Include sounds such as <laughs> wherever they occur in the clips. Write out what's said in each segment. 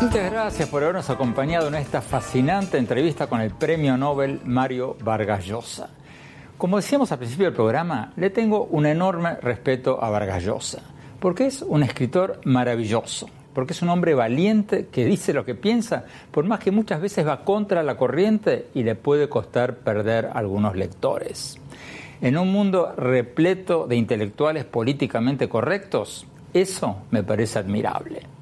Muchas gracias por habernos acompañado en esta fascinante entrevista con el premio Nobel Mario Vargas Llosa. Como decíamos al principio del programa, le tengo un enorme respeto a Vargas Llosa, porque es un escritor maravilloso, porque es un hombre valiente que dice lo que piensa, por más que muchas veces va contra la corriente y le puede costar perder algunos lectores. En un mundo repleto de intelectuales políticamente correctos, eso me parece admirable.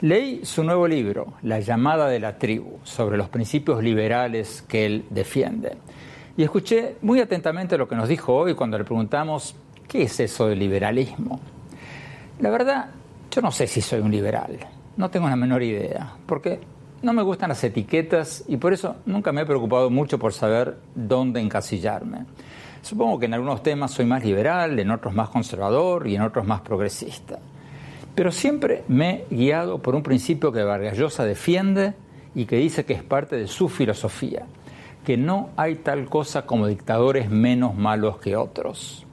Leí su nuevo libro, La llamada de la tribu, sobre los principios liberales que él defiende. Y escuché muy atentamente lo que nos dijo hoy cuando le preguntamos, ¿qué es eso del liberalismo? La verdad, yo no sé si soy un liberal, no tengo la menor idea, porque no me gustan las etiquetas y por eso nunca me he preocupado mucho por saber dónde encasillarme. Supongo que en algunos temas soy más liberal, en otros más conservador y en otros más progresista. Pero siempre me he guiado por un principio que Vargas Llosa defiende y que dice que es parte de su filosofía, que no hay tal cosa como dictadores menos malos que otros.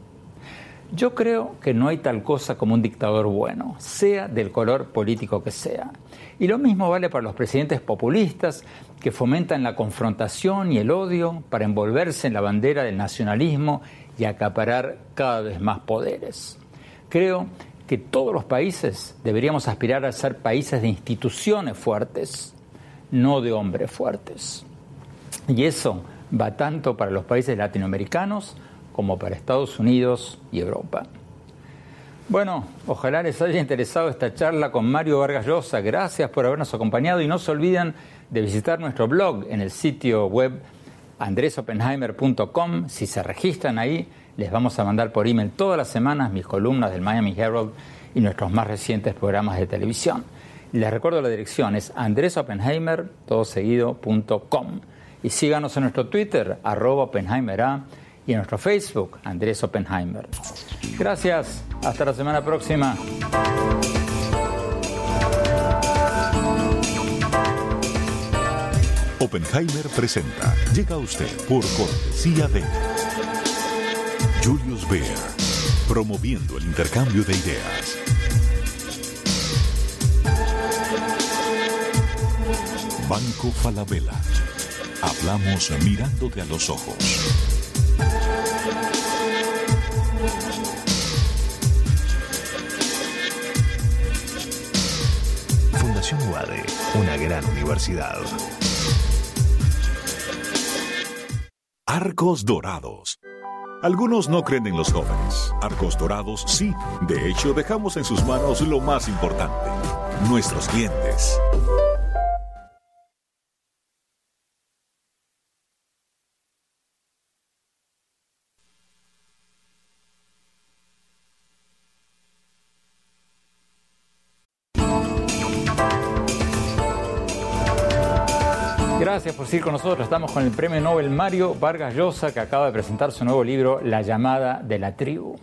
Yo creo que no hay tal cosa como un dictador bueno, sea del color político que sea. Y lo mismo vale para los presidentes populistas que fomentan la confrontación y el odio para envolverse en la bandera del nacionalismo y acaparar cada vez más poderes. Creo que todos los países deberíamos aspirar a ser países de instituciones fuertes, no de hombres fuertes. Y eso va tanto para los países latinoamericanos como para Estados Unidos y Europa. Bueno, ojalá les haya interesado esta charla con Mario Vargas Llosa. Gracias por habernos acompañado y no se olviden de visitar nuestro blog en el sitio web andresopenheimer.com. Si se registran ahí, les vamos a mandar por email todas las semanas mis columnas del Miami Herald y nuestros más recientes programas de televisión. Les recuerdo la dirección, es andresopenheimer.com. Y síganos en nuestro Twitter, arroba Oppenheimer y en nuestro Facebook, Andrés Oppenheimer. Gracias, hasta la semana próxima. Oppenheimer presenta. Llega a usted por cortesía de Julius Baer, promoviendo el intercambio de ideas. Banco Falabella. Hablamos mirándote a los ojos. Fundación UADE, una gran universidad. Arcos Dorados. Algunos no creen en los jóvenes. Arcos Dorados sí. De hecho, dejamos en sus manos lo más importante, nuestros clientes. Gracias por seguir con nosotros. Estamos con el premio Nobel Mario Vargas Llosa, que acaba de presentar su nuevo libro, La llamada de la tribu.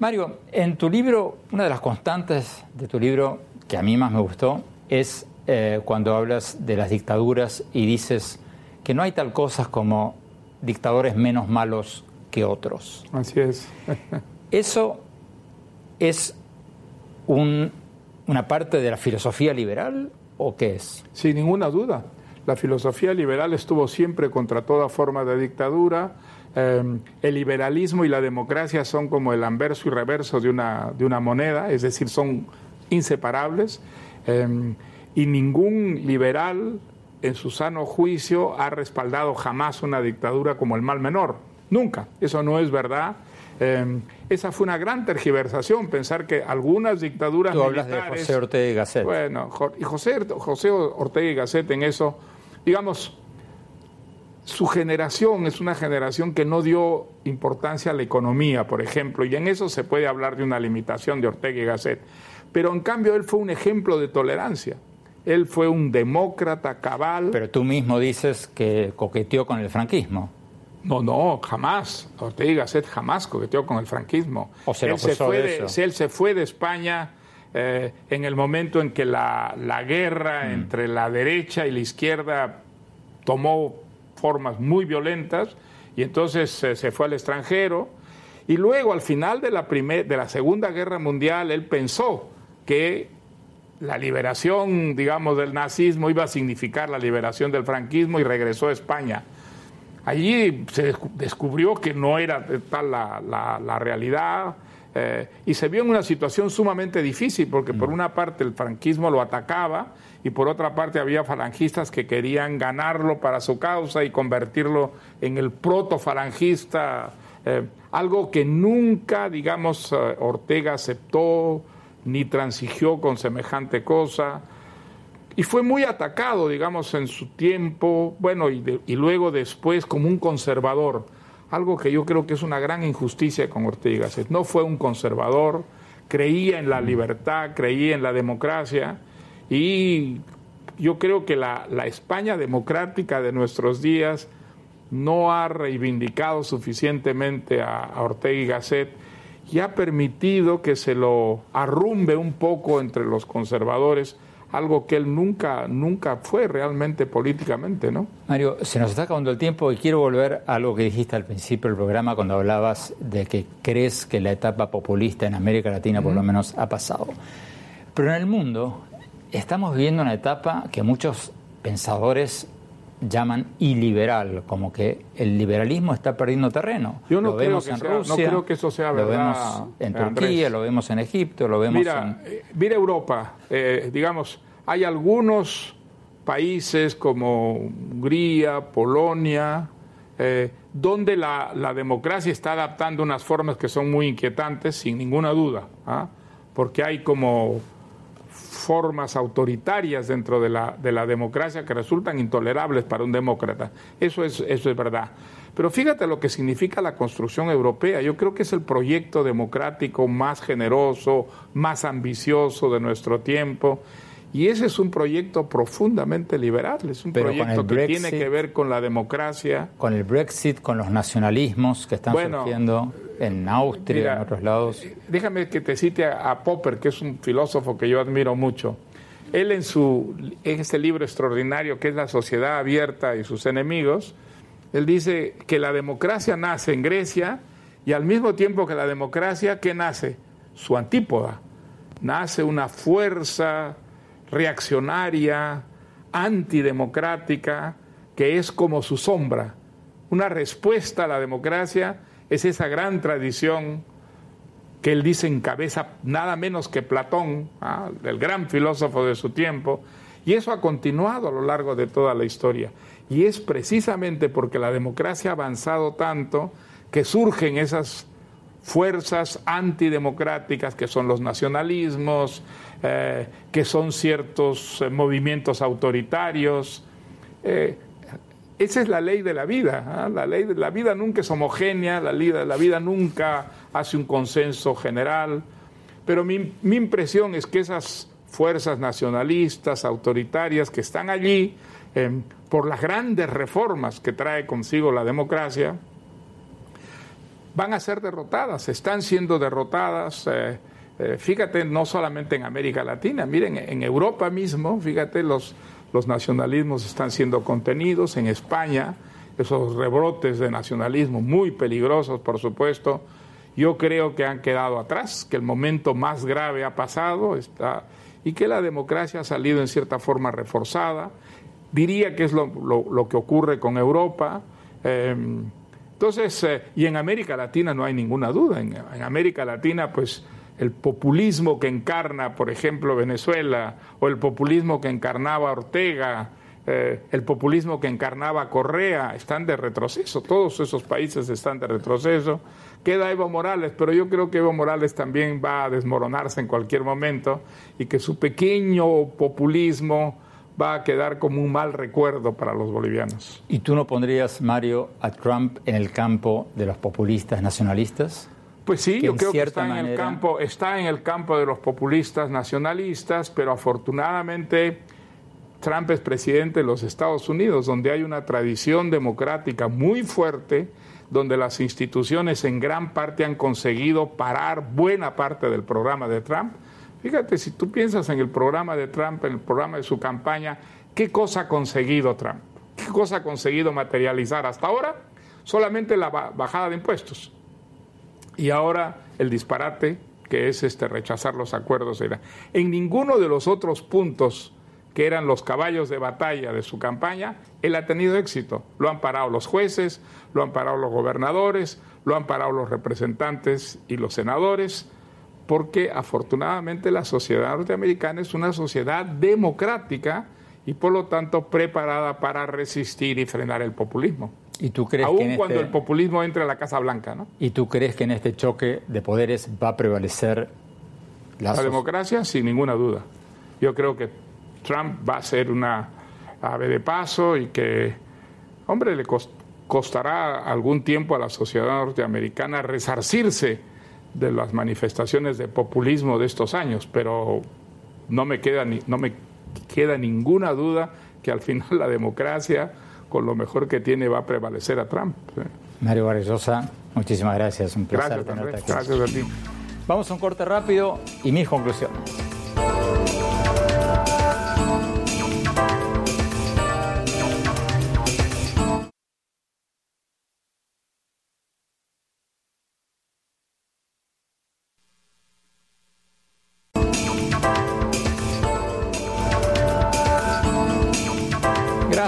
Mario, en tu libro, una de las constantes de tu libro que a mí más me gustó es eh, cuando hablas de las dictaduras y dices que no hay tal cosas como dictadores menos malos que otros. Así es. <laughs> ¿Eso es un, una parte de la filosofía liberal o qué es? Sin ninguna duda. La filosofía liberal estuvo siempre contra toda forma de dictadura. Eh, el liberalismo y la democracia son como el anverso y reverso de una, de una moneda, es decir, son inseparables. Eh, y ningún liberal, en su sano juicio, ha respaldado jamás una dictadura como el mal menor. Nunca. Eso no es verdad. Eh, esa fue una gran tergiversación, pensar que algunas dictaduras Tú hablas militares... de José Ortega y Gasset. Bueno, y José, José Ortega y Gasset en eso digamos, su generación es una generación que no dio importancia a la economía, por ejemplo, y en eso se puede hablar de una limitación de Ortega y Gasset. pero en cambio él fue un ejemplo de tolerancia. Él fue un demócrata cabal. Pero tú mismo dices que coqueteó con el franquismo. No, no, jamás. Ortega y Gasset jamás coqueteó con el franquismo. O se él, se fue de, él se fue de España eh, en el momento en que la, guerra mm. entre la derecha y la izquierda tomó formas muy violentas y entonces eh, se fue al extranjero. Y luego, al final de la, de la Segunda Guerra Mundial, él pensó que la liberación, digamos, del nazismo iba a significar la liberación del franquismo y regresó a España. Allí se descubrió que no era tal la, realidad eh, y se vio en una situación sumamente difícil porque por una parte el franquismo lo atacaba y por otra parte había falangistas que querían ganarlo para su causa y convertirlo en el proto-falangista, eh, algo que nunca, digamos, eh, Ortega aceptó ni transigió con semejante cosa. Y fue muy atacado, digamos, en su tiempo, bueno, y, luego después como un conservador, algo que yo creo que es una gran injusticia con Ortega. No fue un conservador, creía en la libertad, creía en la democracia, y yo creo que la, España democrática de nuestros días no ha reivindicado suficientemente a, Ortega y Gasset y ha permitido que se lo arrumbe un poco entre los conservadores algo que él nunca, nunca fue realmente políticamente, ¿no? Mario, se nos está acabando el tiempo y quiero volver a algo que dijiste al principio del programa cuando hablabas de que crees que la etapa populista en América Latina por lo menos ha pasado. Pero en el mundo estamos viviendo una etapa que muchos pensadores llaman iliberal, como que el liberalismo está perdiendo terreno. Yo no, lo creo, vemos que en Rusia, no creo que eso sea verdad. Lo vemos en Turquía, lo vemos en Egipto, lo vemos mira, en... Eh, mira Europa, eh, digamos, hay algunos países como Hungría, Polonia, eh, donde la, democracia está adaptando unas formas que son muy inquietantes, sin ninguna duda, ¿ah? porque hay como formas autoritarias dentro de la, de la, democracia que resultan intolerables para un demócrata. Eso es, eso es verdad. Pero fíjate lo que significa la construcción europea. Yo creo que es el proyecto democrático más generoso, más ambicioso de nuestro tiempo y ese es un proyecto profundamente liberal, es un proyecto que tiene que ver con la democracia. Con el Brexit, con los nacionalismos que están surgiendo en Austria, y en otros lados. Eh, déjame que te cite a, Popper, que es un filósofo que yo admiro mucho. Él en, su, en este libro extraordinario que es La sociedad abierta y sus enemigos, él dice que la democracia nace en Grecia y al mismo tiempo que la democracia, ¿qué nace? Su antípoda. Nace una fuerza reaccionaria, antidemocrática, que es como su sombra. Una respuesta a la democracia es esa gran tradición que él dice encabeza nada menos que Platón, ¿ah? el gran filósofo de su tiempo, y eso ha continuado a lo largo de toda la historia. Y es precisamente porque la democracia ha avanzado tanto que surgen esas fuerzas antidemocráticas que son los nacionalismos, eh, que son ciertos eh, movimientos autoritarios. Eh, esa es la ley de la vida. ¿ah? La ley de la vida nunca es homogénea, la, la vida nunca hace un consenso general. Pero mi, mi impresión es que esas fuerzas nacionalistas, autoritarias que están allí por las grandes reformas que trae consigo la democracia, van a ser derrotadas, están siendo derrotadas. Eh, eh, fíjate, no solamente en América Latina, miren, en Europa mismo, fíjate, los, los nacionalismos están siendo contenidos, en España, esos rebrotes de nacionalismo muy peligrosos, por supuesto, yo creo que han quedado atrás, que el momento más grave ha pasado está, y que la democracia ha salido en cierta forma reforzada. Diría que es lo, lo, que ocurre con Europa. Em, entonces, eh, y en América Latina no hay ninguna duda. En, América Latina, pues el populismo que encarna, por ejemplo, Venezuela, o el populismo que encarnaba Ortega, eh, el populismo que encarnaba Correa, están de retroceso. Todos esos países están de retroceso. Queda Evo Morales, pero yo creo que Evo Morales también va a desmoronarse en cualquier momento y que su pequeño populismo va a quedar como un mal recuerdo para los bolivianos. ¿Y tú no pondrías, Mario, a Trump en el campo de los populistas nacionalistas? Pues sí, yo creo que está en el campo, está en el campo de los populistas nacionalistas, pero afortunadamente Trump es presidente de los Estados Unidos, donde hay una tradición democrática muy fuerte, donde las instituciones en gran parte han conseguido parar buena parte del programa de Trump. Fíjate, si tú piensas en el programa de Trump, en el programa de su campaña, ¿qué cosa ha conseguido Trump? ¿Qué cosa ha conseguido materializar hasta ahora? Solamente la bajada de impuestos. Y ahora el disparate que es este rechazar los acuerdos. En ninguno de los otros puntos que eran los caballos de batalla de su campaña, él ha tenido éxito. Lo han parado los jueces, lo han parado los gobernadores, lo han parado los representantes y los senadores, porque afortunadamente la sociedad norteamericana es una sociedad democrática y por lo tanto preparada para resistir y frenar el populismo. ¿Y tú crees Aún que cuando este el populismo entre a la Casa Blanca, ¿no? ¿Y tú crees que en este choque de poderes va a prevalecer la, la democracia? Sin ninguna duda. Yo creo que Trump va a ser una ave de paso y que, hombre, le costará algún tiempo a la sociedad norteamericana resarcirse de las manifestaciones de populismo de estos años, pero no me queda, ni, no me queda ninguna duda que al final la democracia, con lo mejor que tiene, va a prevalecer a Trump. Mario Varellosa, muchísimas gracias, un placer tenerte aquí. Gracias a ti. Vamos a un corte rápido y mis conclusiones.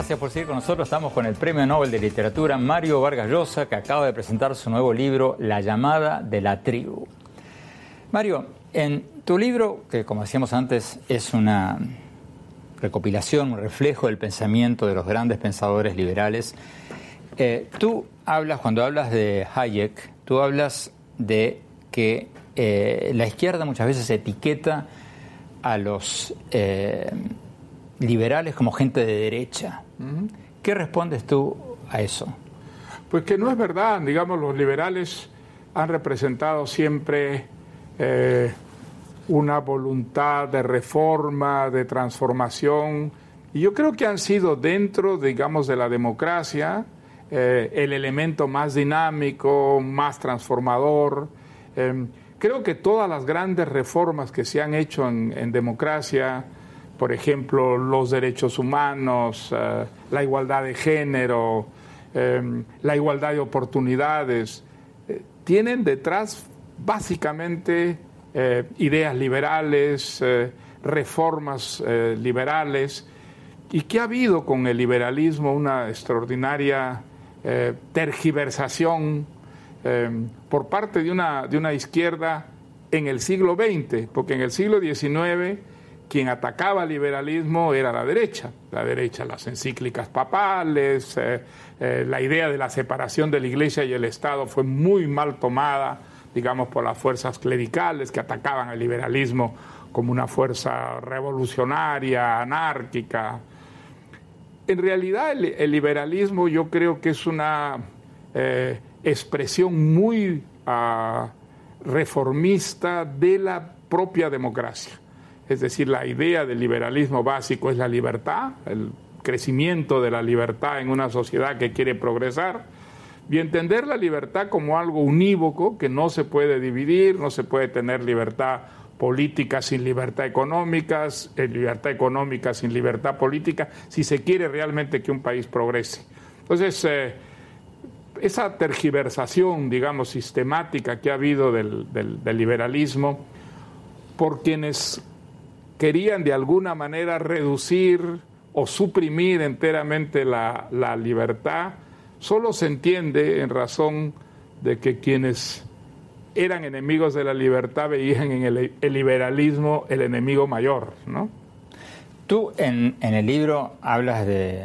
Gracias por seguir con nosotros. Estamos con el Premio Nobel de Literatura Mario Vargas Llosa, que acaba de presentar su nuevo libro, La llamada de la tribu. Mario, en tu libro, que como decíamos antes, es una recopilación, un reflejo del pensamiento de los grandes pensadores liberales, eh, tú hablas, cuando hablas de Hayek, tú hablas de que eh, la izquierda muchas veces etiqueta a los eh, liberales como gente de derecha. ¿Qué respondes tú a eso? Pues que no es verdad, digamos, los liberales han representado siempre eh, una voluntad de reforma, de transformación, y yo creo que han sido dentro, digamos, de la democracia eh, el elemento más dinámico, más transformador. Em, creo que todas las grandes reformas que se han hecho en democracia, por ejemplo, los derechos humanos, eh, la igualdad de género, em, la igualdad de oportunidades, eh, tienen detrás básicamente eh, ideas liberales, reformas liberales, y que ha habido con el liberalismo una extraordinaria tergiversación por parte de una, de una izquierda en el siglo XX, porque en el siglo XIX quien atacaba al liberalismo era la derecha, la derecha, las encíclicas papales, eh, eh, la idea de la separación de la iglesia y el Estado fue muy mal tomada, digamos, por las fuerzas clericales que atacaban al liberalismo como una fuerza revolucionaria, anárquica. En realidad el, liberalismo yo creo que es una eh, expresión muy ah, reformista de la propia democracia es decir, la idea del liberalismo básico es la libertad, el crecimiento de la libertad en una sociedad que quiere progresar, y entender la libertad como algo unívoco que no se puede dividir, no se puede tener libertad política sin libertad económica, eh, libertad económica sin libertad política, si se quiere realmente que un país progrese. Entonces, eh, esa tergiversación, digamos, sistemática que ha habido del, del liberalismo, por quienes querían de alguna manera reducir o suprimir enteramente la, libertad, solo se entiende en razón de que quienes eran enemigos de la libertad veían en el, liberalismo el enemigo mayor, ¿no? Tú en, el libro hablas de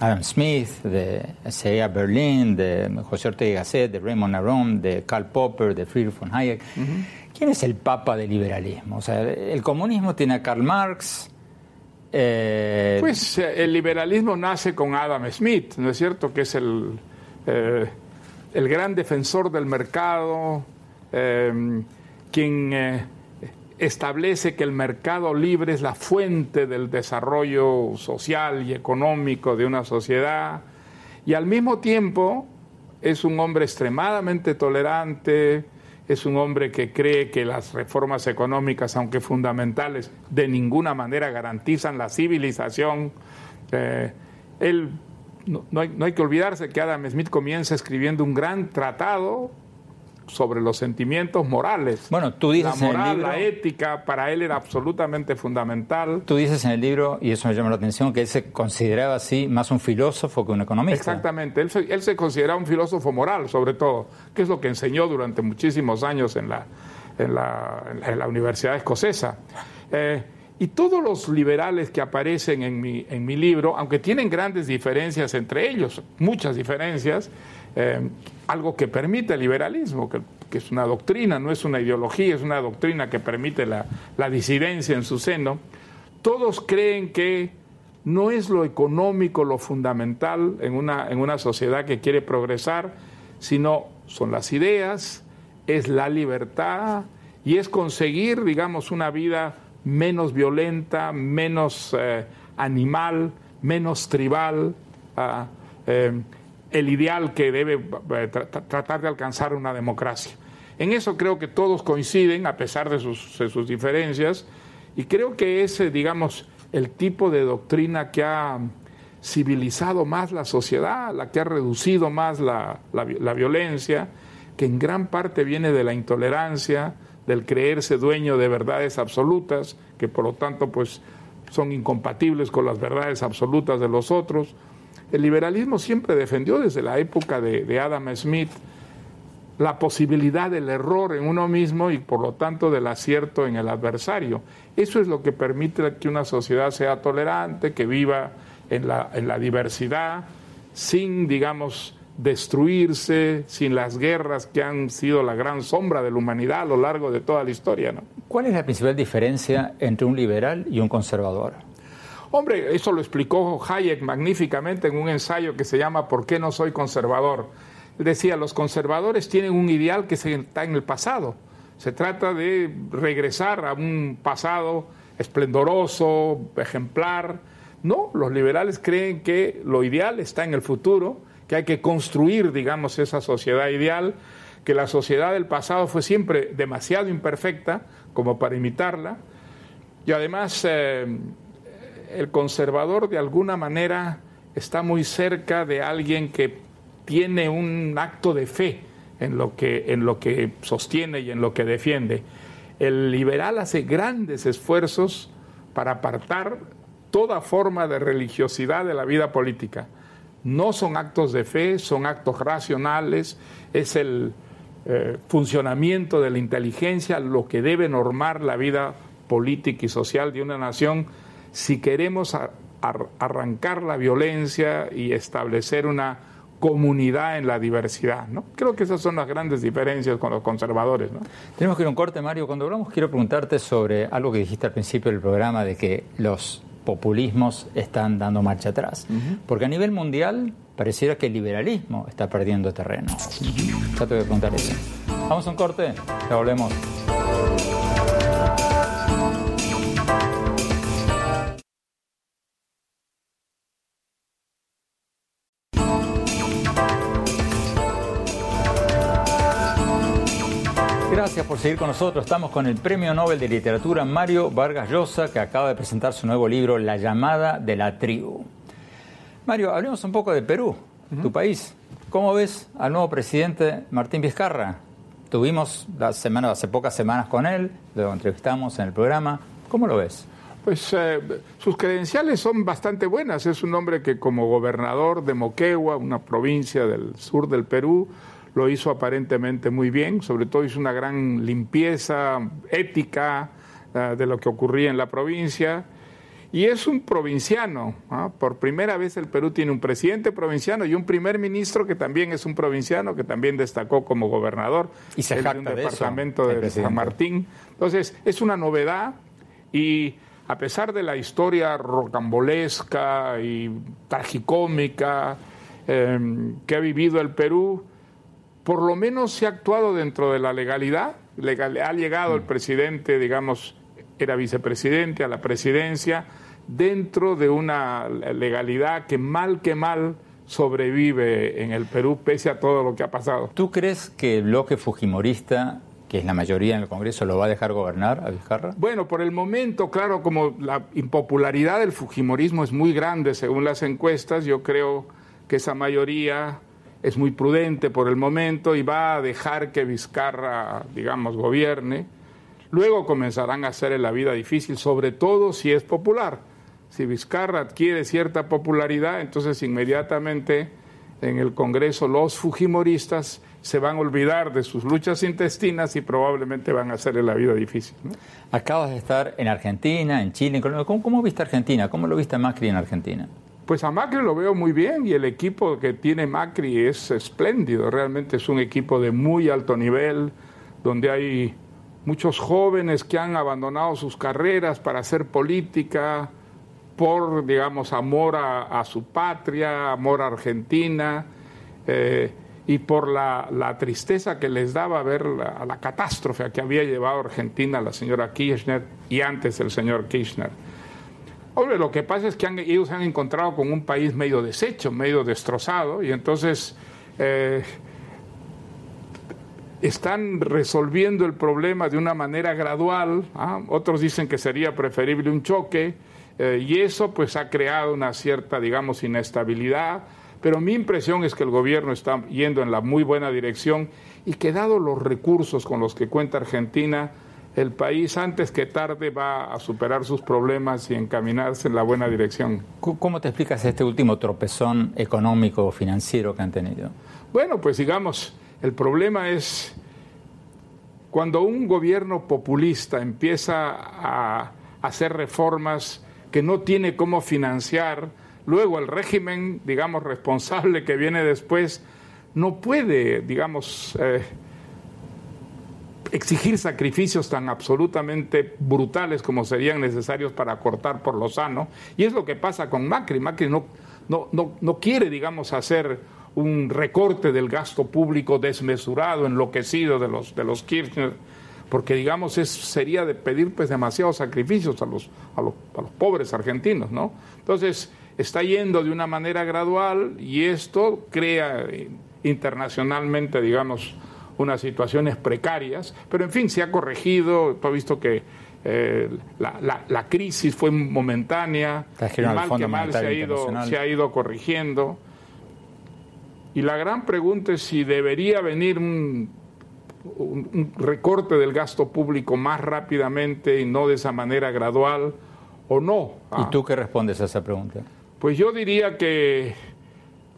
Adam Smith, de C.A. Berlin, de José Ortega Gasset, de Raymond Aron, de Karl Popper, de Friedrich von Hayek. ¿Quién es el papa del liberalismo? O sea, el comunismo tiene a Karl Marx. Eh, pues eh, el liberalismo nace con Adam Smith, ¿no es cierto? Que es el, eh, el gran defensor del mercado, em, quien establece que el mercado libre es la fuente del desarrollo social y económico de una sociedad, y al mismo tiempo es un hombre extremadamente tolerante, es un hombre que cree que las reformas económicas, aunque fundamentales, de ninguna manera garantizan la civilización. Eh, él, no, hay, no hay que olvidarse que Adam Smith comienza escribiendo un gran tratado sobre los sentimientos morales. Bueno, tú dices la moral, en el libro, la ética, para él era absolutamente fundamental. Tú dices en el libro, y eso me llama la atención, que él se consideraba así más un filósofo que un economista. Exactamente, él se, él se consideraba un filósofo moral, sobre todo, que es lo que enseñó durante muchísimos años en la, en la, en la Universidad Escocesa. Eh, y todos los liberales que aparecen en mi, en mi libro, aunque tienen grandes diferencias entre ellos, muchas diferencias, eh, algo que permite el liberalismo, que, es una doctrina, no es una ideología, es una doctrina que permite la, la disidencia en su seno, todos creen que no es lo económico lo fundamental en una, en una sociedad que quiere progresar, sino son las ideas, es la libertad y es conseguir, digamos, una vida menos violenta, menos eh, animal, menos tribal. Uh, eh, el ideal que debe eh, tratar de alcanzar una democracia. En eso creo que todos coinciden, a pesar de sus, diferencias, y creo que es, digamos, el tipo de doctrina que ha civilizado más la sociedad, la que ha reducido más la, la, la violencia, que en gran parte viene de la intolerancia, del creerse dueño de verdades absolutas, que por lo tanto pues son incompatibles con las verdades absolutas de los otros, el liberalismo siempre defendió desde la época de, Adam Smith la posibilidad del error en uno mismo y por lo tanto del acierto en el adversario. Eso es lo que permite que una sociedad sea tolerante, que viva en la, en la diversidad, sin, digamos, destruirse, sin las guerras que han sido la gran sombra de la humanidad a lo largo de toda la historia. ¿Cuál es la principal diferencia entre un liberal y un conservador? Hombre, eso lo explicó Hayek magníficamente en un ensayo que se llama ¿Por qué no soy conservador? Decía, los conservadores tienen un ideal que está en el pasado. Se trata de regresar a un pasado esplendoroso, ejemplar. No, los liberales creen que lo ideal está en el futuro, que hay que construir, digamos, esa sociedad ideal, que la sociedad del pasado fue siempre demasiado imperfecta como para imitarla. Y además... Eh, el conservador de alguna manera está muy cerca de alguien que tiene un acto de fe en lo que, en lo que sostiene y en lo que defiende. El liberal hace grandes esfuerzos para apartar toda forma de religiosidad de la vida política. No son actos de fe, son actos racionales, es el eh, funcionamiento de la inteligencia lo que debe normar la vida política y social de una nación si queremos a, a, arrancar la violencia y establecer una comunidad en la diversidad. ¿no? Creo que esas son las grandes diferencias con los conservadores. ¿no? Tenemos que ir a un corte, Mario. Cuando hablamos, quiero preguntarte sobre algo que dijiste al principio del programa, de que los populismos están dando marcha atrás. Uh -huh. Porque a nivel mundial pareciera que el liberalismo está perdiendo terreno. Ya te voy a preguntar eso. Vamos a un corte, ya volvemos. Gracias por seguir con nosotros. Estamos con el Premio Nobel de Literatura Mario Vargas Llosa, que acaba de presentar su nuevo libro, La llamada de la tribu. Mario, hablemos un poco de Perú, uh -huh. tu país. ¿Cómo ves al nuevo presidente Martín Vizcarra? Tuvimos la semana, hace pocas semanas con él, lo entrevistamos en el programa. ¿Cómo lo ves? Pues eh, sus credenciales son bastante buenas. Es un hombre que como gobernador de Moquegua, una provincia del sur del Perú, lo hizo aparentemente muy bien, sobre todo hizo una gran limpieza ética uh, de lo que ocurría en la provincia. Y es un provinciano. ¿no? Por primera vez el Perú tiene un presidente provinciano y un primer ministro que también es un provinciano, que también destacó como gobernador y se de un departamento de, San Martín. Entonces, es una novedad y a pesar de la historia rocambolesca y tragicómica eh, que ha vivido el Perú, por lo menos se ha actuado dentro de la legalidad. ha llegado el mm. presidente, digamos, era vicepresidente a la presidencia, dentro de una legalidad que mal que mal sobrevive en el Perú pese a todo lo que ha pasado. ¿Tú crees que el bloque fujimorista que es la mayoría en el Congreso, lo va a dejar gobernar a Vizcarra? Bueno, por el momento, claro, como la impopularidad del Fujimorismo es muy grande según las encuestas, yo creo que esa mayoría es muy prudente por el momento y va a dejar que Vizcarra, digamos, gobierne. Luego comenzarán a hacer la vida difícil, sobre todo si es popular. Si Vizcarra adquiere cierta popularidad, entonces inmediatamente en el Congreso los Fujimoristas se van a olvidar de sus luchas intestinas y probablemente van a hacerle la vida difícil. Acabas de estar en Argentina, en Chile, en Colombia. ¿Cómo, viste Argentina? ¿Cómo lo viste Macri en Argentina? Pues a Macri lo veo muy bien y el equipo que tiene Macri es espléndido. Realmente es un equipo de muy alto nivel, donde hay muchos jóvenes que han abandonado sus carreras para hacer política por, digamos, amor a, su patria, amor a Argentina. Eh, y por la, tristeza que les daba ver la, la, catástrofe a que había llevado Argentina la señora Kirchner y antes el señor Kirchner. Hombre, lo que pasa es que ellos se han encontrado con un país medio deshecho, medio destrozado, y entonces eh, están resolviendo el problema de una manera gradual. ¿ah? Otros dicen que sería preferible un choque, eh, y eso pues ha creado una cierta, digamos, inestabilidad pero mi impresión es que el gobierno está yendo en la muy buena dirección y que dado los recursos con los que cuenta Argentina, el país antes que tarde va a superar sus problemas y encaminarse en la buena dirección. ¿Cómo te explicas este último tropezón económico o financiero que han tenido? Bueno, pues digamos, el problema es cuando un gobierno populista empieza a hacer reformas que no tiene cómo financiar, Luego el régimen, digamos, responsable que viene después, no puede, digamos, eh, exigir sacrificios tan absolutamente brutales como serían necesarios para cortar por lo sano. Y es lo que pasa con Macri. Macri no, no, no, no quiere, digamos, hacer un recorte del gasto público desmesurado, enloquecido de los, de los Kirchner, porque digamos es, sería de pedir pues demasiados sacrificios a los, a los, a los pobres argentinos, ¿no? Entonces, está yendo de una manera gradual y esto crea internacionalmente, digamos, unas situaciones precarias, pero en fin, se ha corregido, tú has visto que eh, la, crisis fue momentánea, mal que mal se ha, ido, se ha ido corrigiendo. Y la gran pregunta es si debería venir un, un, recorte del gasto público más rápidamente y no de esa manera gradual o no. ¿Y tú qué respondes a esa pregunta? Pues yo diría que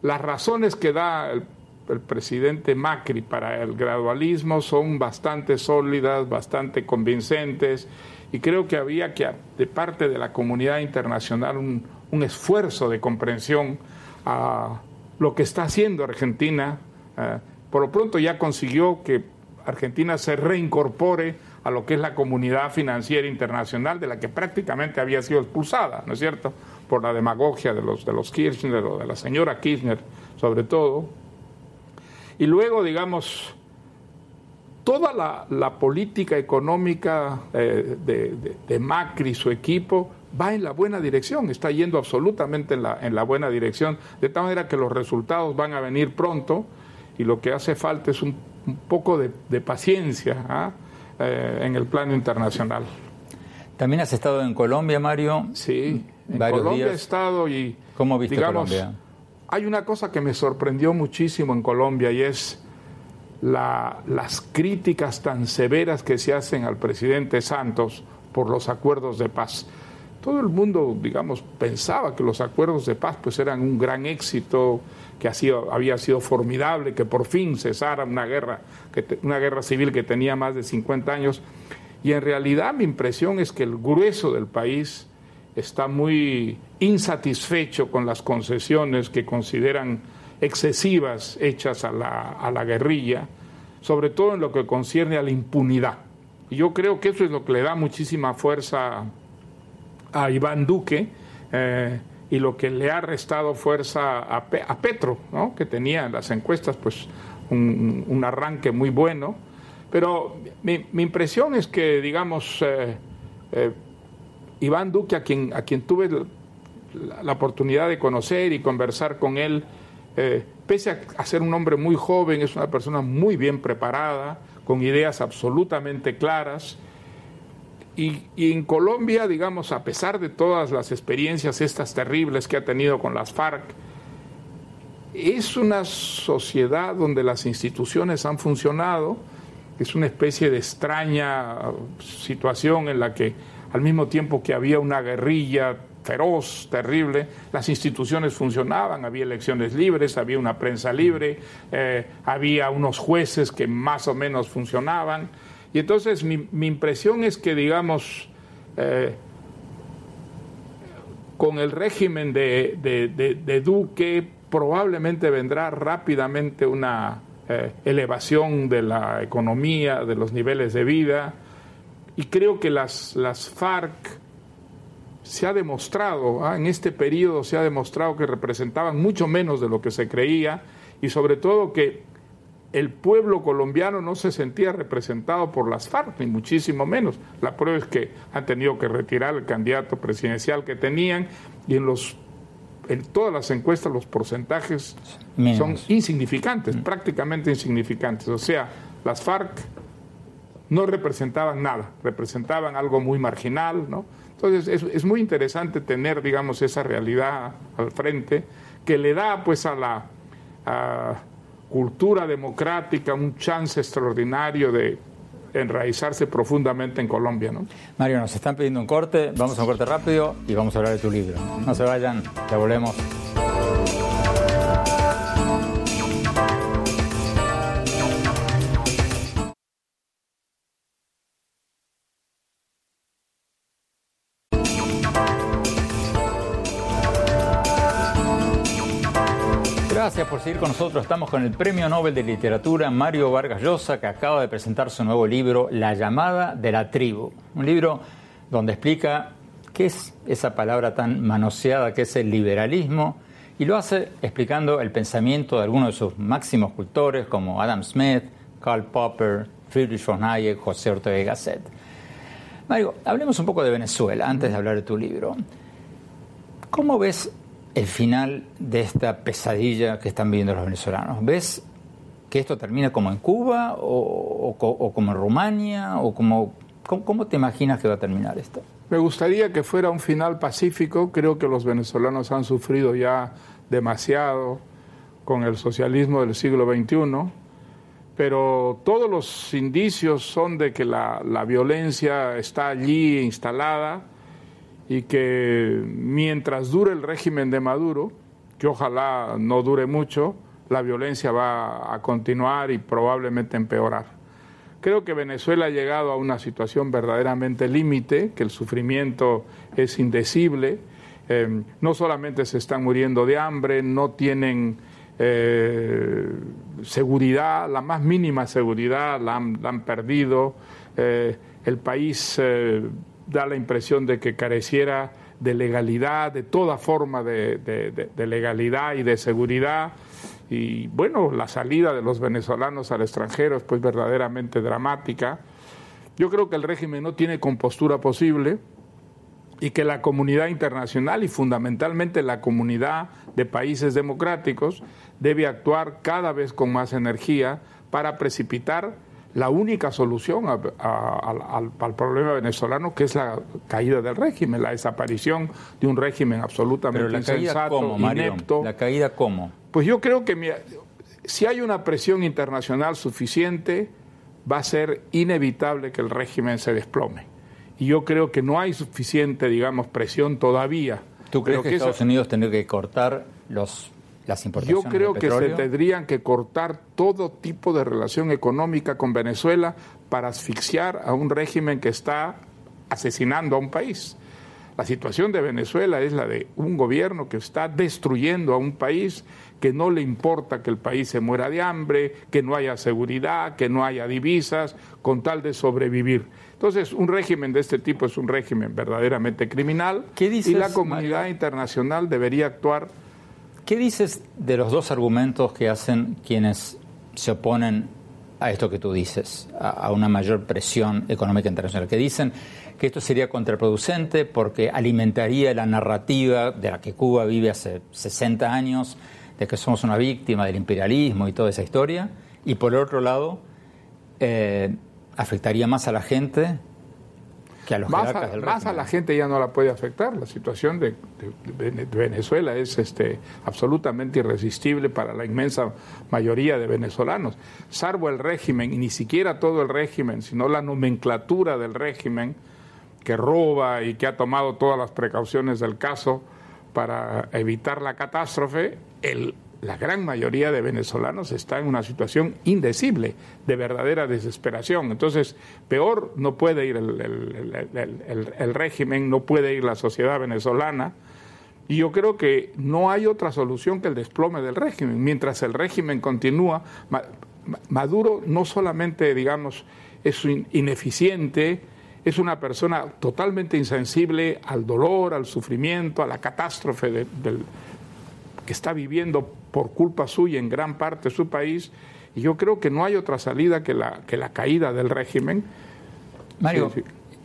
las razones que da el, presidente Macri para el gradualismo son bastante sólidas, bastante convincentes, y creo que había que, de parte de la comunidad internacional, un, esfuerzo de comprensión a lo que está haciendo Argentina. Eh, por lo pronto ya consiguió que Argentina se reincorpore a lo que es la comunidad financiera internacional de la que prácticamente había sido expulsada, ¿no es cierto? por la demagogia de los, de los Kirchner o de la señora Kirchner sobre todo. Y luego, digamos, toda la, política económica eh, de, Macri y su equipo va en la buena dirección, está yendo absolutamente en la, en la buena dirección, de tal manera que los resultados van a venir pronto y lo que hace falta es un, poco de, paciencia ¿ah? eh, en el plano internacional. También has estado en Colombia, Mario. Sí. En Colombia he estado y... ¿Cómo viste digamos, Colombia? Hay una cosa que me sorprendió muchísimo en Colombia y es las críticas tan severas que se hacen al presidente Santos por los acuerdos de paz. Todo el mundo, digamos, pensaba que los acuerdos de paz pues eran un gran éxito, que había sido formidable, que por fin cesara una guerra, una guerra civil que tenía más de 50 años. Y en realidad mi impresión es que el grueso del país está muy insatisfecho con las concesiones que consideran excesivas hechas a la, a la guerrilla, sobre todo en lo que concierne a la impunidad. Y yo creo que eso es lo que le da muchísima fuerza a Iván Duque eh, y lo que le ha restado fuerza a, a Petro, ¿no? que tenía en las encuestas pues un, arranque muy bueno, pero mi, impresión es que, digamos, eh, eh, Iván Duque, a quien, a quien tuve la, oportunidad de conocer y conversar con él, eh, pese a, ser un hombre muy joven, es una persona muy bien preparada, con ideas absolutamente claras. Y, y, en Colombia, digamos, a pesar de todas las experiencias estas terribles que ha tenido con las FARC, es una sociedad donde las instituciones han funcionado, es una especie de extraña situación en la que al mismo tiempo que había una guerrilla feroz, terrible, las instituciones funcionaban, había elecciones libres, había una prensa libre, eh, había unos jueces que más o menos funcionaban. Y entonces mi, impresión es que, digamos, eh, con el régimen de Duque, probablemente vendrá rápidamente una eh, elevación de la economía, de los niveles de vida, y creo que las, las FARC se ha demostrado, ¿ah? en este periodo se ha demostrado que representaban mucho menos de lo que se creía, y sobre todo que el pueblo colombiano no se sentía representado por las FARC, ni muchísimo menos. La prueba es que han tenido que retirar el candidato presidencial que tenían y en los en todas las encuestas los porcentajes son insignificantes, mm. prácticamente insignificantes. O sea, las FARC no representaban nada, representaban algo muy marginal, ¿no? Entonces es, muy interesante tener, digamos, esa realidad al frente que le da, pues, a la cultura democrática un chance extraordinario de enraizarse profundamente en Colombia. ¿no? Mario, nos están pidiendo un corte, vamos a un corte rápido y vamos a hablar de tu libro. No se vayan, ya volvemos. Con nosotros. Estamos con el Premio Nobel de Literatura Mario Vargas Llosa, que acaba de presentar su nuevo libro, La llamada de la tribu. Un libro donde explica qué es esa palabra tan manoseada que es el liberalismo y lo hace explicando el pensamiento de algunos de sus máximos cultores como Adam Smith, Karl Popper, Friedrich von Hayek, José Ortega y Gasset. Mario, hablemos un poco de Venezuela antes de hablar de tu libro. ¿Cómo ves el final de esta pesadilla que están viviendo los venezolanos? ¿Ves que esto termina como en Cuba o, como en Rumania? o como, ¿cómo, te imaginas que va a terminar esto? Me gustaría que fuera un final pacífico. Creo que los venezolanos han sufrido ya demasiado con el socialismo del siglo XXI, pero todos los indicios son de que la violencia está allí instalada y que mientras dure el régimen de Maduro, que ojalá no dure mucho, la violencia va a continuar y probablemente empeorar. Creo que Venezuela ha llegado a una situación verdaderamente límite, que el sufrimiento es indecible, em, no solamente se están muriendo de hambre, no tienen eh, seguridad, la más mínima seguridad la han, perdido, eh, el país eh, da la impresión de que careciera de legalidad, de toda forma de, legalidad y de seguridad. Y bueno, la salida de los venezolanos al extranjero es pues verdaderamente dramática. Yo creo que el régimen no tiene compostura posible y que la comunidad internacional y fundamentalmente la comunidad de países democráticos debe actuar cada vez con más energía para precipitar la única solución al, problema venezolano, que es la caída del régimen, la desaparición de un régimen absolutamente la insensato, cómo, ¿La caída cómo? Pues yo creo que si hay una presión internacional suficiente, va a ser inevitable que el régimen se desplome. Y yo creo que no hay suficiente, digamos, presión todavía. ¿Tú crees que, Estados Unidos tendría que cortar los yo creo que se tendrían que cortar todo tipo de relación económica con Venezuela para asfixiar a un régimen que está asesinando a un país. La situación de Venezuela es la de un gobierno que está destruyendo a un país, que no le importa que el país se muera de hambre, que no haya seguridad, que no haya divisas, con tal de sobrevivir. Entonces, un régimen de este tipo es un régimen verdaderamente criminal y la comunidad internacional debería actuar ¿Qué dices de los dos argumentos que hacen quienes se oponen a esto que tú dices, a, una mayor presión económica internacional, que dicen que esto sería contraproducente porque alimentaría la narrativa de la que Cuba vive hace 60 años, de que somos una víctima del imperialismo y toda esa historia, y por otro lado, eh, afectaría más a la gente que a los más a, del Más a la gente ya no la puede afectar. La situación de, Venezuela es este, absolutamente irresistible para la inmensa mayoría de venezolanos. Salvo el régimen, y ni siquiera todo el régimen, sino la nomenclatura del régimen que roba y que ha tomado todas las precauciones del caso para evitar la catástrofe, el la gran mayoría de venezolanos está en una situación indecible, de verdadera desesperación. Entonces, peor no puede ir el, régimen, no puede ir la sociedad venezolana. Y yo creo que no hay otra solución que el desplome del régimen. Mientras el régimen continúa, Maduro no solamente, digamos, es ineficiente, es una persona totalmente insensible al dolor, al sufrimiento, a la catástrofe del que está viviendo por culpa suya en gran parte de su país, y yo creo que no hay otra salida que la, que la caída del régimen. Mario,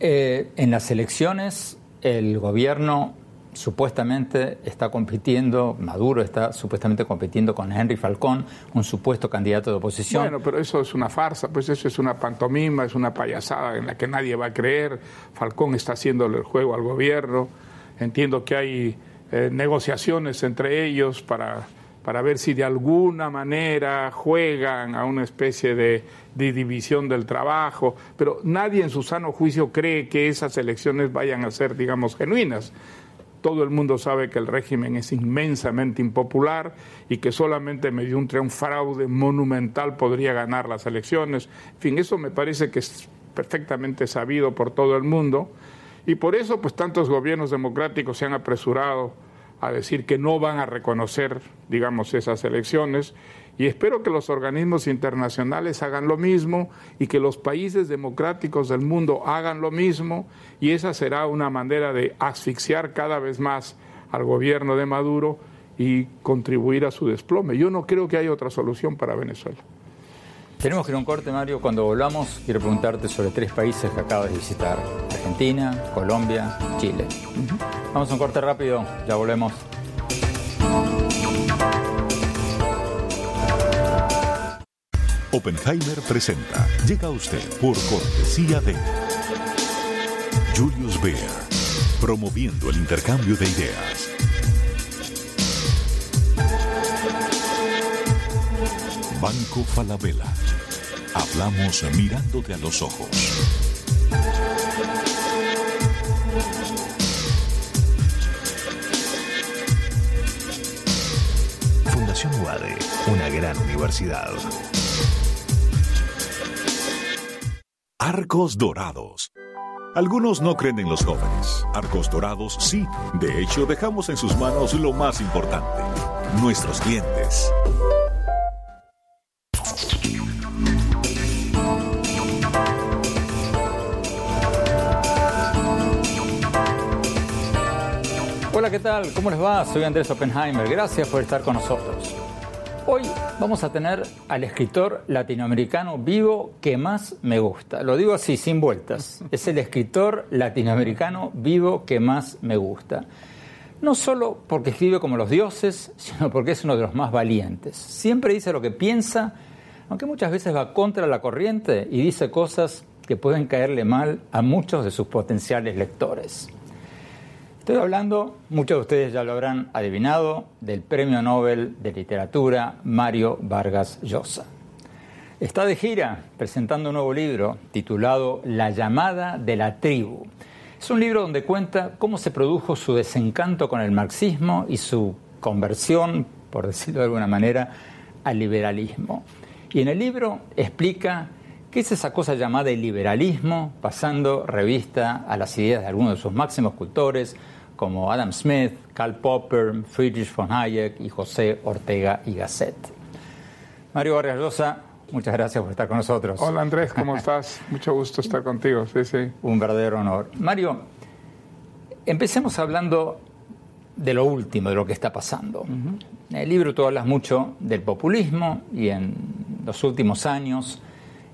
eh, en las elecciones el gobierno supuestamente está compitiendo, Maduro está supuestamente compitiendo con Henry Falcón, un supuesto candidato de oposición. Bueno, pero eso es una farsa, pues eso es una pantomima, es una payasada en la que nadie va a creer. Falcón está haciéndole el juego al gobierno. Entiendo que hay eh, negociaciones entre ellos para, para ver si de alguna manera juegan a una especie de, división del trabajo, pero nadie en su sano juicio cree que esas elecciones vayan a ser, digamos, genuinas. Todo el mundo sabe que el régimen es inmensamente impopular y que solamente mediante un fraude monumental podría ganar las elecciones. En fin, eso me parece que es perfectamente sabido por todo el mundo y por eso, pues tantos gobiernos democráticos se han apresurado a decir que no van a reconocer, digamos, esas elecciones. Y espero que los organismos internacionales hagan lo mismo y que los países democráticos del mundo hagan lo mismo. Y esa será una manera de asfixiar cada vez más al gobierno de Maduro y contribuir a su desplome. Yo no creo que haya otra solución para Venezuela. Tenemos que ir a un corte, Mario. Cuando volvamos, quiero preguntarte sobre tres países que acabas de visitar. Argentina, Colombia, Chile. Vamos a un corte rápido, ya volvemos. Oppenheimer presenta. Llega a usted por cortesía de Julius Baer, promoviendo el intercambio de ideas. Banco Falabella. Hablamos mirándote a los ojos. Fundación UADE, una gran universidad. Arcos Dorados. Algunos no creen en los jóvenes. Arcos Dorados sí. De hecho, dejamos en sus manos lo más importante, nuestros clientes. Hola, ¿qué tal? ¿Cómo les va? Soy Andrés Oppenheimer. Gracias por estar con nosotros. Hoy vamos a tener al escritor latinoamericano vivo que más me gusta. Lo digo así, sin vueltas. <laughs> Es el escritor latinoamericano vivo que más me gusta. No solo porque escribe como los dioses, sino porque es uno de los más valientes. Siempre dice lo que piensa, aunque muchas veces va contra la corriente y dice cosas que pueden caerle mal a muchos de sus potenciales lectores. Estoy hablando, muchos de ustedes ya lo habrán adivinado, del Premio Nobel de Literatura Mario Vargas Llosa. Está de gira presentando un nuevo libro titulado La llamada de la tribu. Es un libro donde cuenta cómo se produjo su desencanto con el marxismo y su conversión, por decirlo de alguna manera, al liberalismo. Y en el libro explica qué es esa cosa llamada el liberalismo, pasando revista a las ideas de algunos de sus máximos cultores, como Adam Smith, Karl Popper, Friedrich von Hayek y José Ortega y Gasset. Mario Vargas Llosa, muchas gracias por estar con nosotros. Hola Andrés, ¿cómo estás? <laughs> Mucho gusto estar contigo. Sí, sí. Un verdadero honor. Mario, empecemos hablando de lo último, de lo que está pasando. En el libro tú hablas mucho del populismo y en los últimos años,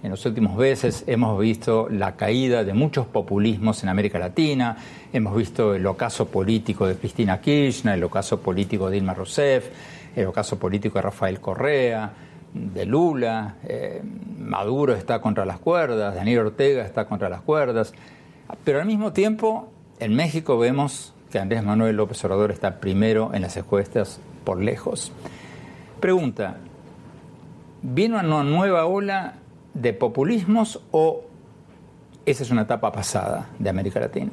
en los últimos meses, hemos visto la caída de muchos populismos en América Latina, hemos visto el ocaso político de Cristina Kirchner, el ocaso político de Dilma Rousseff, el ocaso político de Rafael Correa, de Lula, eh, Maduro está contra las cuerdas, Daniel Ortega está contra las cuerdas, pero al mismo tiempo en México vemos que Andrés Manuel López Obrador está primero en las encuestas por lejos. Pregunta, ¿vino una nueva ola de populismos o esa es una etapa pasada de América Latina?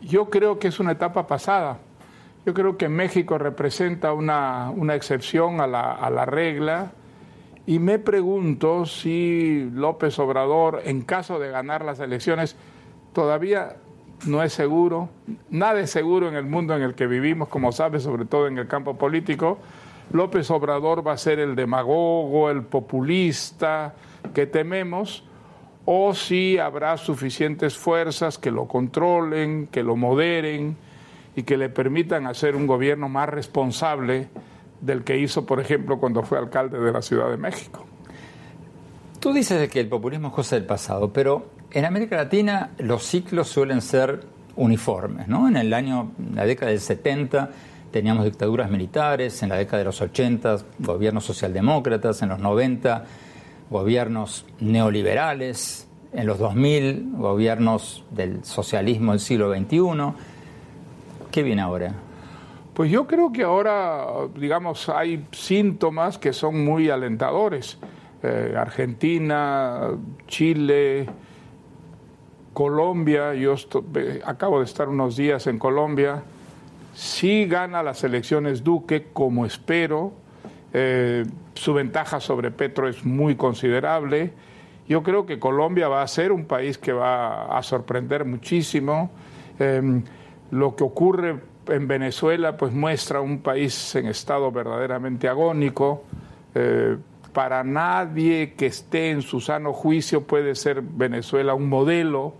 Yo creo que es una etapa pasada. Yo creo que México representa una, una excepción a la, a la regla y me pregunto si López Obrador, en caso de ganar las elecciones, todavía no es seguro, nada es seguro en el mundo en el que vivimos, como sabes, sobre todo en el campo político. López Obrador va a ser el demagogo, el populista que tememos, o si habrá suficientes fuerzas que lo controlen, que lo moderen y que le permitan hacer un gobierno más responsable del que hizo, por ejemplo, cuando fue alcalde de la Ciudad de México. Tú dices que el populismo es cosa del pasado, pero en América Latina los ciclos suelen ser uniformes, ¿no? En el año, la década del 70 teníamos dictaduras militares, en la década de los 80 gobiernos socialdemócratas, en los 90 gobiernos neoliberales, en los 2000 gobiernos del socialismo del siglo XXI. ¿Qué viene ahora? Pues yo creo que ahora, digamos, hay síntomas que son muy alentadores. Eh, Argentina, Chile, Colombia, yo acabo de estar unos días en Colombia, sí gana las elecciones Duque, como espero, eh, su ventaja sobre Petro es muy considerable. Yo creo que Colombia va a ser un país que va a sorprender muchísimo. Em, lo que ocurre en Venezuela pues muestra un país en estado verdaderamente agónico. Eh, para nadie que esté en su sano juicio puede ser Venezuela un modelo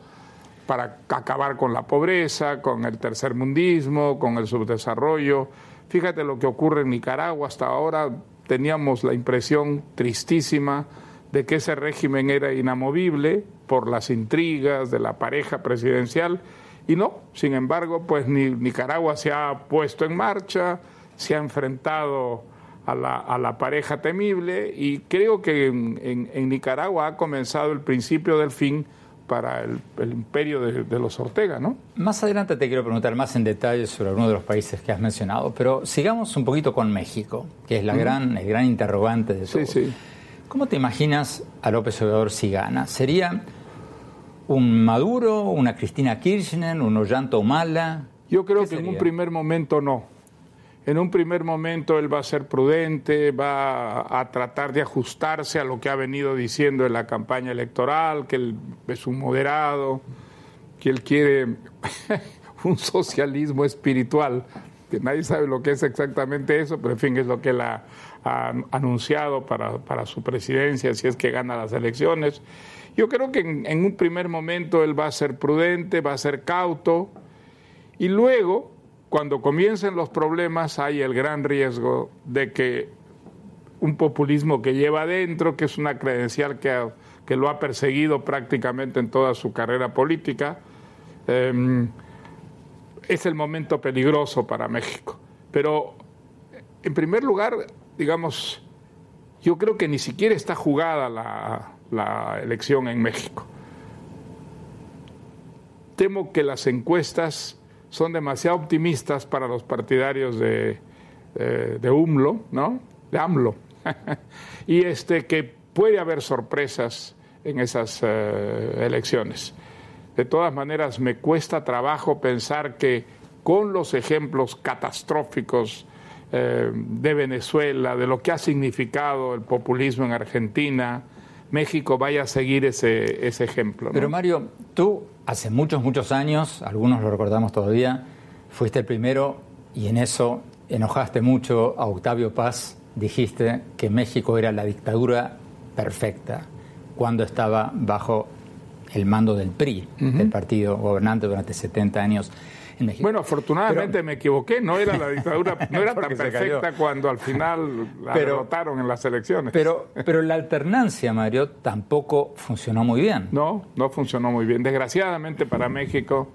para acabar con la pobreza, con el tercermundismo, con el subdesarrollo. Fíjate lo que ocurre en Nicaragua. Hasta ahora teníamos la impresión tristísima de que ese régimen era inamovible por las intrigas de la pareja presidencial. Y no, sin embargo, pues Nicaragua se ha puesto en marcha, se ha enfrentado a la, pareja temible y creo que en Nicaragua ha comenzado el principio del fin para el, imperio de, los Ortega, ¿no? Más adelante te quiero preguntar más en detalle sobre alguno de los países que has mencionado, pero sigamos un poquito con México, que es la gran, el gran interrogante de todo. Sí, sí. ¿Cómo te imaginas a López Obrador si gana? ¿Sería un Maduro, una Cristina Kirchner, un Ollanta Humala? Yo creo que en un primer momento no. En un primer momento él va a ser prudente, va a tratar de ajustarse a lo que ha venido diciendo en la campaña electoral, que él es un moderado, que él quiere <laughs> un socialismo espiritual, que nadie sabe lo que es exactamente eso, pero en fin es lo que él ha, anunciado para, para, su presidencia, si es que gana las elecciones. Yo creo que en, en un primer momento él va a ser prudente, va a ser cauto, y luego cuando comiencen los problemas hay el gran riesgo de que un populismo que lleva adentro, que es una credencial que, que lo ha perseguido prácticamente en toda su carrera política, em, es el momento peligroso para México. Pero, en primer lugar, digamos, yo creo que ni siquiera está jugada la, la elección en México. Temo que las encuestas son demasiado optimistas para los partidarios de, de, UMLO, ¿no? De AMLO. <laughs> y este, que puede haber sorpresas en esas eh, elecciones. De todas maneras, me cuesta trabajo pensar que con los ejemplos catastróficos eh, de Venezuela, de lo que ha significado el populismo en Argentina, México vaya a seguir ese, ese ejemplo. Pero Mario, tú hace muchos, muchos años, algunos lo recordamos todavía, fuiste el primero y en eso enojaste mucho a Octavio Paz, dijiste que México era la dictadura perfecta cuando estaba bajo el mando del PRI, del partido gobernante durante 70 años. En México. Bueno, afortunadamente me equivoqué, no era la dictadura, <laughs> no era tan perfecta cuando al final la derrotaron en las elecciones. Pero, pero la alternancia, Mario, tampoco funcionó muy bien. No, no funcionó muy bien. Desgraciadamente para México,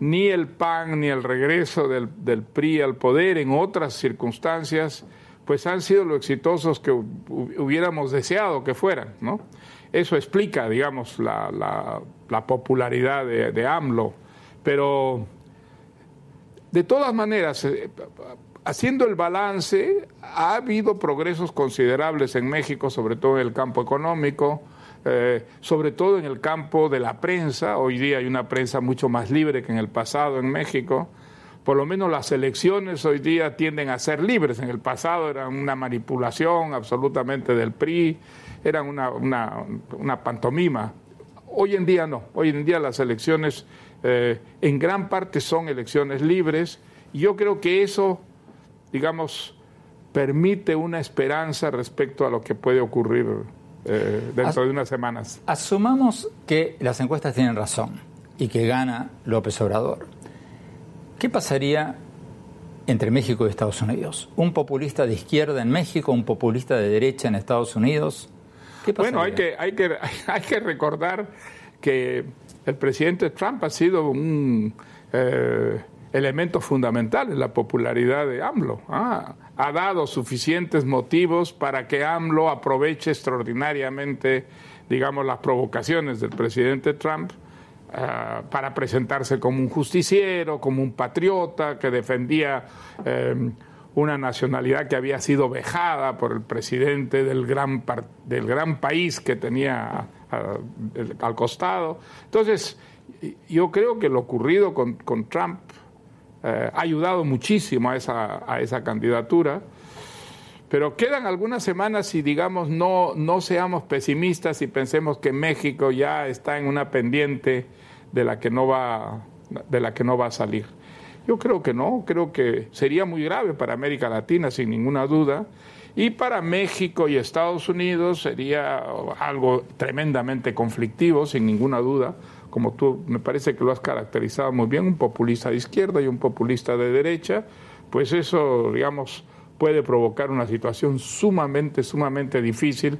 ni el PAN ni el regreso del, del PRI al poder en otras circunstancias pues han sido lo exitosos que hubiéramos deseado que fueran, ¿no? Eso explica, digamos, la, la, popularidad de, de, AMLO. Pero, de todas maneras, eh, haciendo el balance, ha habido progresos considerables en México, sobre todo en el campo económico, eh, sobre todo en el campo de la prensa. Hoy día hay una prensa mucho más libre que en el pasado en México por lo menos las elecciones hoy día tienden a ser libres. En el pasado eran una manipulación absolutamente del PRI, eran una, una, pantomima. Hoy en día no, hoy en día las elecciones eh, en gran parte son elecciones libres y yo creo que eso, digamos, permite una esperanza respecto a lo que puede ocurrir eh, dentro de unas semanas. Asumamos que las encuestas tienen razón y que gana López Obrador. ¿Qué pasaría entre México y Estados Unidos? ¿Un populista de izquierda en México, un populista de derecha en Estados Unidos? ¿Qué bueno, hay que, hay, que, <laughs> hay que recordar que el presidente Trump ha sido un eh, elemento fundamental en la popularidad de AMLO. Ah, ha dado suficientes motivos para que AMLO aproveche extraordinariamente, digamos, las provocaciones del presidente Trump Ah, para presentarse como un justiciero, como un patriota que defendía em, una nacionalidad que había sido vejada por el presidente del gran, del gran país que tenía al costado. Entonces, yo creo que lo ocurrido con, Trump eh, ha ayudado muchísimo a esa, a esa candidatura. Pero quedan algunas semanas y digamos no, no seamos pesimistas y pensemos que México ya está en una pendiente de la que no va, de la que no va a salir. Yo creo que no, creo que sería muy grave para América Latina, sin ninguna duda, y para México y Estados Unidos sería algo tremendamente conflictivo, sin ninguna duda, como tú me parece que lo has caracterizado muy bien, un populista de izquierda y un populista de derecha, pues eso, digamos, puede provocar una situación sumamente, sumamente difícil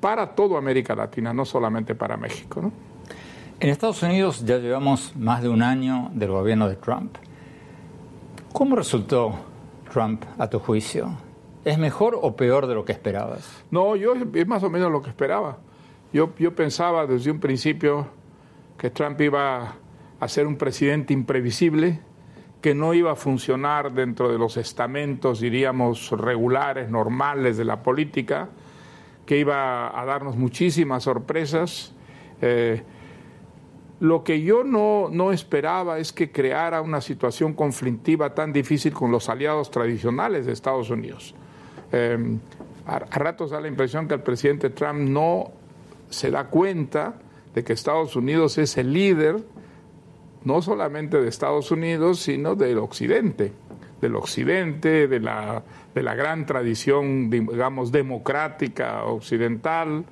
para toda América Latina, no solamente para México. ¿no? En Estados Unidos ya llevamos más de un año del gobierno de Trump. ¿Cómo resultó Trump a tu juicio? ¿Es mejor o peor de lo que esperabas? No, yo es más o menos lo que esperaba. Yo, yo pensaba desde un principio que Trump iba a ser un presidente imprevisible, que no iba a funcionar dentro de los estamentos, diríamos, regulares, normales de la política, que iba a darnos muchísimas sorpresas. Eh, lo que yo no, no, esperaba es que creara una situación conflictiva tan difícil con los aliados tradicionales de Estados Unidos. Em, a, ratos da la impresión que el presidente Trump no se da cuenta de que Estados Unidos es el líder no solamente de Estados Unidos, sino del Occidente, del Occidente, de la, de la gran tradición, digamos, democrática occidental.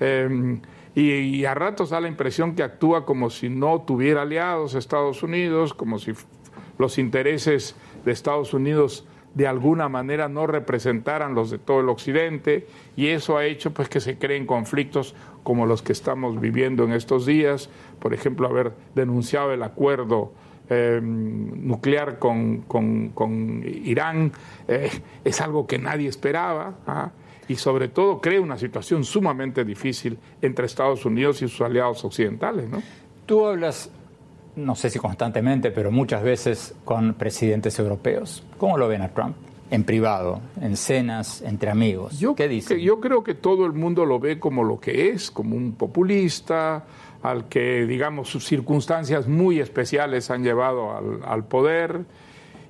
Em, y, a ratos da la impresión que actúa como si no tuviera aliados Estados Unidos, como si los intereses de Estados Unidos de alguna manera no representaran los de todo el occidente y eso ha hecho pues que se creen conflictos como los que estamos viviendo en estos días, por ejemplo haber denunciado el acuerdo eh, nuclear con, Irán eh, es algo que nadie esperaba. ¿ah? Y sobre todo crea una situación sumamente difícil entre Estados Unidos y sus aliados occidentales. ¿no? Tú hablas, no sé si constantemente, pero muchas veces con presidentes europeos. ¿Cómo lo ven a Trump? En privado, en cenas, entre amigos. Yo, ¿Qué dicen? Yo creo que todo el mundo lo ve como lo que es, como un populista, al que, digamos, sus circunstancias muy especiales han llevado al, al poder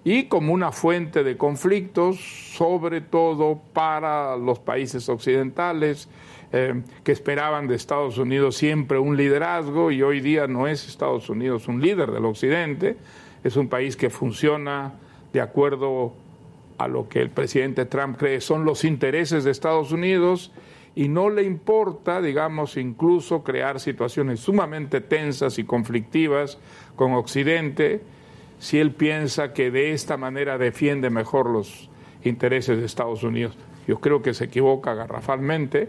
y como una fuente de conflictos, sobre todo para los países occidentales, eh, que esperaban de Estados Unidos siempre un liderazgo y hoy día no es Estados Unidos un líder del Occidente, es un país que funciona de acuerdo a lo que el presidente Trump cree son los intereses de Estados Unidos y no le importa, digamos, incluso crear situaciones sumamente tensas y conflictivas con Occidente, si él piensa que de esta manera defiende mejor los intereses de Estados Unidos. Yo creo que se equivoca garrafalmente,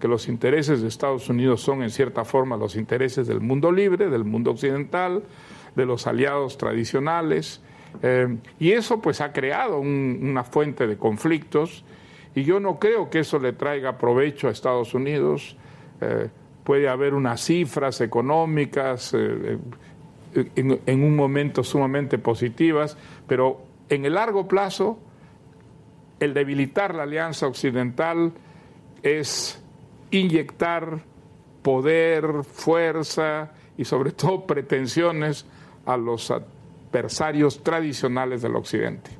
que los intereses de Estados Unidos son en cierta forma los intereses del mundo libre, del mundo occidental, de los aliados tradicionales, eh, y eso pues ha creado una fuente de conflictos y yo no creo que eso le traiga provecho a Estados Unidos. Eh, puede haber unas cifras económicas eh, en, en, un momento sumamente positivas, pero en el largo plazo el debilitar la alianza occidental es inyectar poder, fuerza y sobre todo <laughs> pretensiones a los adversarios tradicionales del Occidente.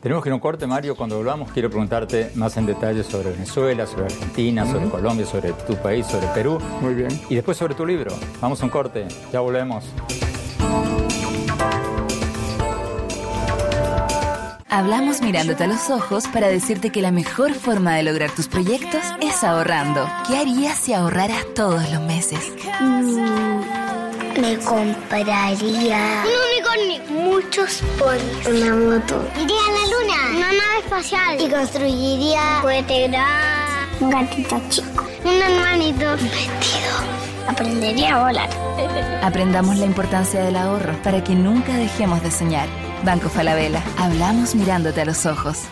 Tenemos que ir un corte, Mario. Cuando volvamos, quiero preguntarte más en detalle sobre Venezuela, sobre Argentina, sobre Colombia, sobre tu país, sobre Perú. Muy bien. Y después sobre tu libro. Vamos a un corte. Ya volvemos. Hablamos mirándote a los ojos para decirte que la mejor forma de lograr tus proyectos es ahorrando. ¿Qué harías si ahorraras todos los meses? Mm, me compraría un unicornio, muchos ponis, una moto. Iría a la luna, una nave espacial y construiría un cohete grande, un gatito chico, un hermanito, un vestido. Aprendería a volar. Aprendamos la importancia del ahorro para que nunca dejemos de soñar. Banco Falabella. Hablamos mirándote a los ojos.